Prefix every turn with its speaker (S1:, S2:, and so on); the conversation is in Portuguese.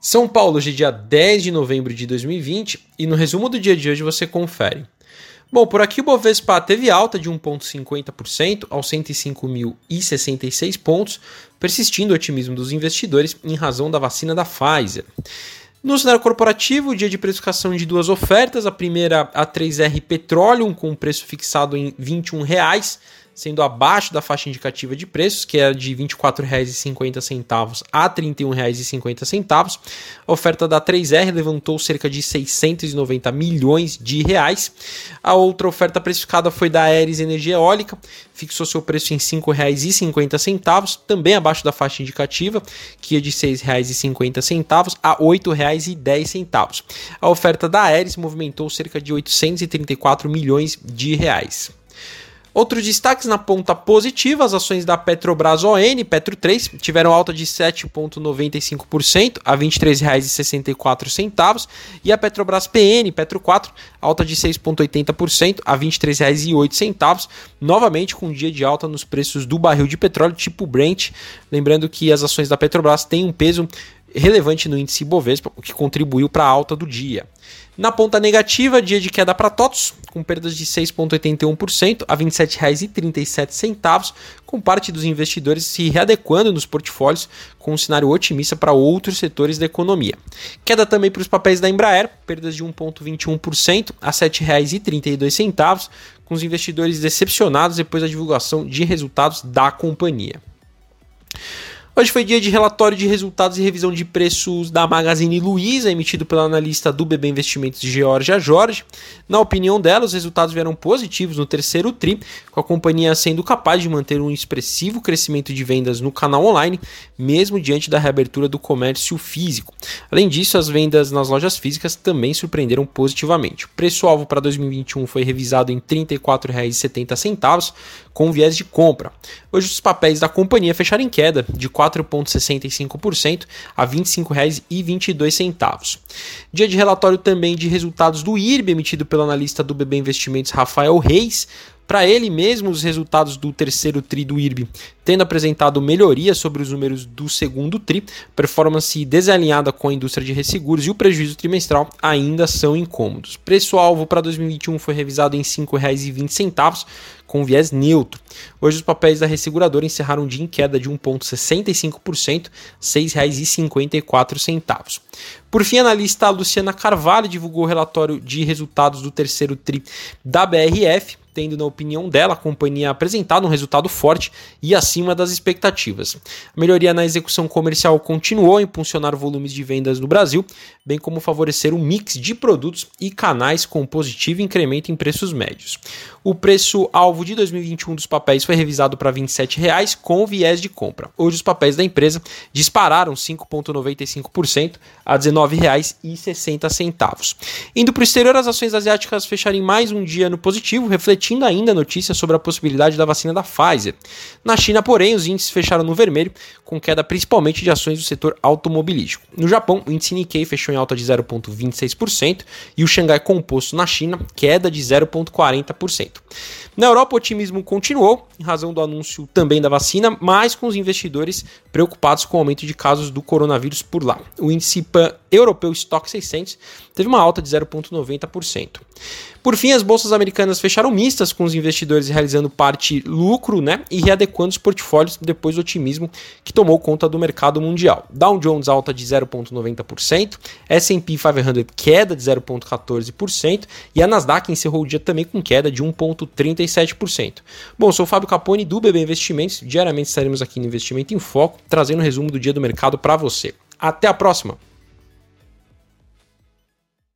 S1: São Paulo, hoje é dia 10 de novembro de 2020 e no resumo do dia de hoje você confere. Bom, por aqui o Bovespa teve alta de 1,50% aos 105.066 pontos, persistindo o otimismo dos investidores em razão da vacina da Pfizer. No cenário corporativo, dia de precificação de duas ofertas, a primeira a 3R Petroleum com preço fixado em 21 reais, sendo abaixo da faixa indicativa de preços, que era de R$ 24,50 a R$ 31,50. A oferta da 3R levantou cerca de 690 milhões de reais. A outra oferta precificada foi da Aeres Energia Eólica, fixou seu preço em R$ 5,50, também abaixo da faixa indicativa, que é de R$ 6,50 a R$ 8,10. A oferta da Aeres movimentou cerca de 834 milhões de reais. Outros destaques na ponta positiva, as ações da Petrobras ON, Petro 3, tiveram alta de 7,95% a R$ 23,64 e a Petrobras PN, Petro 4, alta de 6,80% a R$ 23,08, novamente com um dia de alta nos preços do barril de petróleo tipo Brent. Lembrando que as ações da Petrobras têm um peso relevante no índice Bovespa, o que contribuiu para a alta do dia. Na ponta negativa, dia de queda para TOTOS, com perdas de 6,81% a R$ 27,37, com parte dos investidores se readequando nos portfólios com um cenário otimista para outros setores da economia. Queda também para os papéis da Embraer, perdas de 1,21% a R$ 7,32, com os investidores decepcionados depois da divulgação de resultados da companhia. Hoje foi dia de relatório de resultados e revisão de preços da Magazine Luiza, emitido pela analista do BB Investimentos Georgia Jorge. Na opinião dela, os resultados vieram positivos no terceiro TRI, com a companhia sendo capaz de manter um expressivo crescimento de vendas no canal online, mesmo diante da reabertura do comércio físico. Além disso, as vendas nas lojas físicas também surpreenderam positivamente. O preço-alvo para 2021 foi revisado em R$ 34,70, com viés de compra. Hoje, os papéis da companhia fecharam em queda de 4 4,65% a R$ 25,22. Dia de relatório também de resultados do IRB, emitido pelo analista do BB Investimentos Rafael Reis. Para ele mesmo, os resultados do terceiro TRI do IRB tendo apresentado melhoria sobre os números do segundo TRI, performance desalinhada com a indústria de resseguros e o prejuízo trimestral ainda são incômodos. Preço-alvo para 2021 foi revisado em R$ 5,20, com viés neutro. Hoje os papéis da resseguradora encerraram dia em queda de 1,65%, R$ 6,54. Por fim, a analista Luciana Carvalho divulgou o relatório de resultados do terceiro TRI da BRF, tendo, na opinião dela, a companhia apresentado um resultado forte e acima das expectativas. A melhoria na execução comercial continuou a impulsionar volumes de vendas no Brasil, bem como favorecer o mix de produtos e canais com positivo incremento em preços médios. O preço-alvo de 2021 dos papéis foi revisado para R$ 27,00 com viés de compra. Hoje os papéis da empresa dispararam 5,95% a R$ 19,60. Indo para o exterior, as ações asiáticas fecharam mais um dia no positivo, refletindo refletindo ainda notícias sobre a possibilidade da vacina da Pfizer. Na China, porém, os índices fecharam no vermelho, com queda principalmente de ações do setor automobilístico. No Japão, o índice Nikkei fechou em alta de 0,26% e o Xangai Composto na China, queda de 0,40%. Na Europa, o otimismo continuou, em razão do anúncio também da vacina, mas com os investidores preocupados com o aumento de casos do coronavírus por lá. O índice PAN Europeu Stock 600 teve uma alta de 0,90%. Por fim, as bolsas americanas fecharam mistas, com os investidores realizando parte lucro né, e readequando os portfólios depois do otimismo que tomou conta do mercado mundial. Dow Jones alta de 0,90%, S&P 500 queda de 0,14% e a Nasdaq encerrou o dia também com queda de 1,37%. Bom, sou o Fábio Capone do BB Investimentos, diariamente estaremos aqui no Investimento em Foco, trazendo um resumo do dia do mercado para você. Até a próxima!